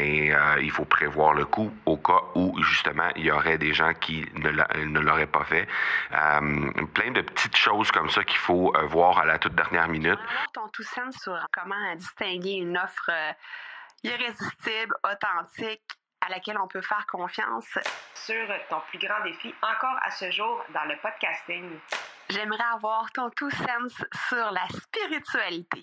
mais euh, il faut prévoir le coup au cas où justement il y aurait des gens qui ne l'auraient pas fait. Euh, plein de petites choses comme ça qu'il faut euh, voir à la toute dernière minute. Ton tout sens sur comment distinguer une offre irrésistible, authentique, à laquelle on peut faire confiance. Sur ton plus grand défi encore à ce jour dans le podcasting? J'aimerais avoir ton tout sens sur la spiritualité.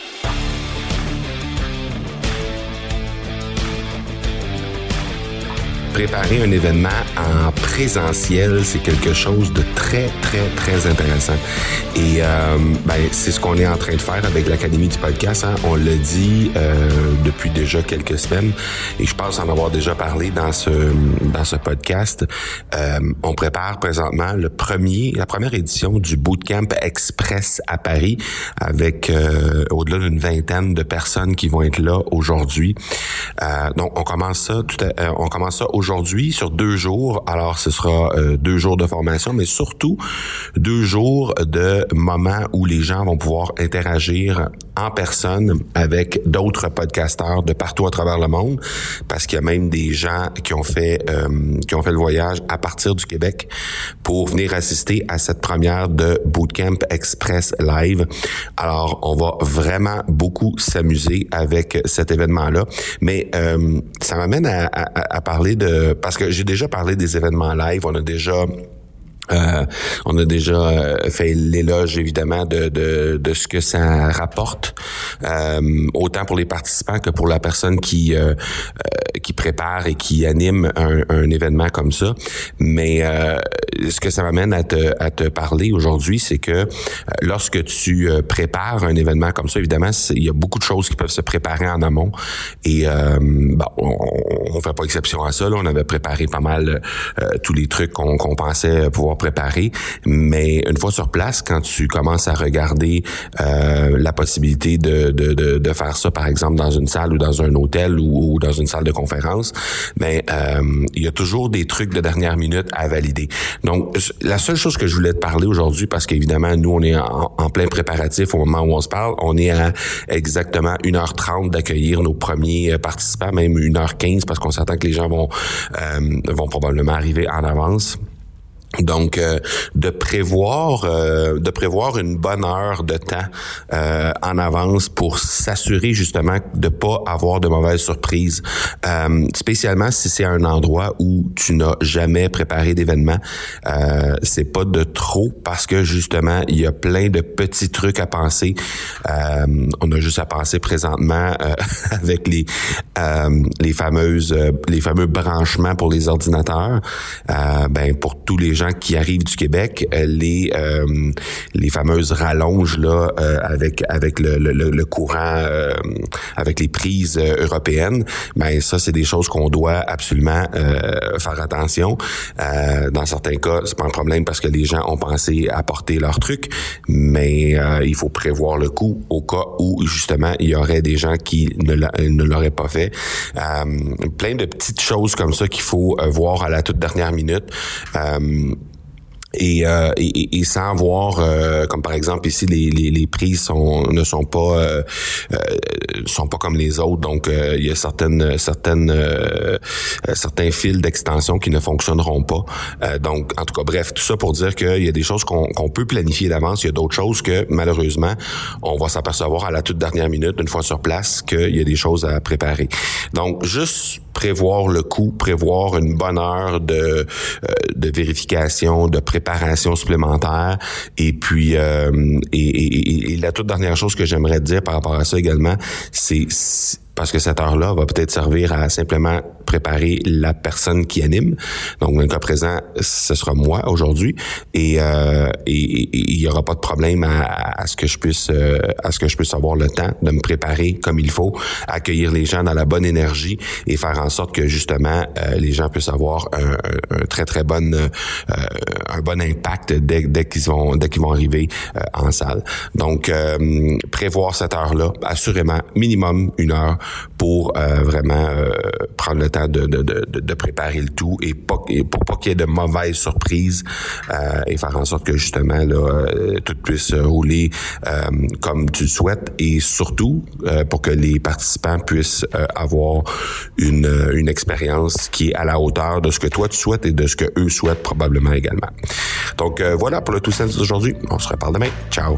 Préparer un événement en présentiel, c'est quelque chose de très, très, très intéressant. Et euh, ben, c'est ce qu'on est en train de faire avec l'Académie du podcast. Hein. On l'a dit euh, depuis déjà quelques semaines et je pense en avoir déjà parlé dans ce dans ce podcast. Euh, on prépare présentement le premier, la première édition du Bootcamp Express à Paris avec euh, au-delà d'une vingtaine de personnes qui vont être là aujourd'hui. Euh, donc on commence ça tout à, on commence ça aujourd'hui sur deux jours. Alors, ce sera euh, deux jours de formation, mais surtout deux jours de moments où les gens vont pouvoir interagir en personne avec d'autres podcasteurs de partout à travers le monde, parce qu'il y a même des gens qui ont fait euh, qui ont fait le voyage à partir du Québec pour venir assister à cette première de Bootcamp Express Live. Alors, on va vraiment beaucoup s'amuser avec cet événement-là, mais euh, ça m'amène à, à, à parler de parce que j'ai déjà parlé des événements live, on a déjà euh, on a déjà euh, fait l'éloge évidemment de, de, ce que ça rapporte, euh, autant pour les participants que pour la personne qui euh, qui prépare et qui anime un, un événement comme ça. Mais ce que ça m'amène à te, à te parler aujourd'hui, c'est que lorsque tu prépares un événement comme ça, évidemment, il y a beaucoup de choses qui peuvent se préparer en amont. Et bon, on, on fait pas exception à ça. Là. On avait préparé pas mal tous les trucs qu'on qu'on pensait pouvoir préparer, mais une fois sur place, quand tu commences à regarder euh, la possibilité de, de, de, de, faire ça, par exemple, dans une salle ou dans un hôtel ou, dans une salle de conférence, ben, euh, il y a toujours des trucs de dernière minute à valider. Donc, la seule chose que je voulais te parler aujourd'hui, parce qu'évidemment, nous, on est en, plein préparatif au moment où on se parle, on est à exactement 1h30 d'accueillir nos premiers participants, même 1h15, parce qu'on s'attend que les gens vont, euh, vont probablement arriver en avance. Donc, euh, de prévoir, euh, de prévoir une bonne heure de temps euh, en avance pour s'assurer justement de pas avoir de mauvaises surprises. spécialement si c'est un endroit où tu n'as jamais préparé d'événement, c'est pas de trop parce que justement il y a plein de petits trucs à penser. on a juste à penser présentement avec les les fameuses les fameux branchements pour les ordinateurs. ben pour tous les gens qui arrivent du Québec, euh, les euh, les fameuses rallonges là euh, avec avec le, courant avec les prises européennes, ben ça c'est des choses qu'on doit absolument faire attention. dans certains cas, c'est pas un problème parce que les gens ont pensé à porter leur truc, mais il faut prévoir le coup au cas où justement il y aurait des gens qui ne l'auraient pas fait. plein de petites choses comme ça qu'il faut voir à la toute dernière minute. Euh, et, et, et, sans voir, euh, comme par exemple ici, les, les, les prix sont, ne sont pas euh, euh sont pas comme les autres. Donc, il y a certaines certaines certains fils d'extension qui ne fonctionneront pas. donc, en tout cas, bref, tout ça pour dire qu'il y a des choses qu'on qu'on peut planifier d'avance. Il y a d'autres choses que malheureusement, on va s'apercevoir à la toute dernière minute, une fois sur place, qu'il y a des choses à préparer. Donc, juste prévoir le coût, prévoir une bonne heure de, de vérification, de préparation supplémentaire. Et puis, euh, et, et, la toute dernière chose que j'aimerais dire par rapport à ça également, c'est parce que cette heure-là va peut-être servir à simplement préparer la personne qui anime. Donc, dans le cas présent, ce sera moi aujourd'hui et euh, il y aura pas de problème à, ce que je puisse euh, à ce que je puisse avoir le temps de me préparer comme il faut, accueillir les gens dans la bonne énergie et faire en sorte que justement euh, les gens puissent avoir un, très très bon euh, un bon impact dès, dès qu'ils vont dès qu'ils vont arriver en salle. Donc prévoir cette heure-là, assurément minimum une heure pour vraiment prendre le temps de, de, de, de, préparer le tout et, pas, pour pas qu'il y ait de mauvaises surprises euh, et faire en sorte que justement là euh, tout puisse rouler euh, comme tu le souhaites et surtout euh, pour que les participants puissent avoir une, une expérience qui est à la hauteur de ce que toi tu souhaites et de ce que eux souhaitent probablement également. Donc voilà pour le tout sens d'aujourd'hui. On se reparle demain. Ciao.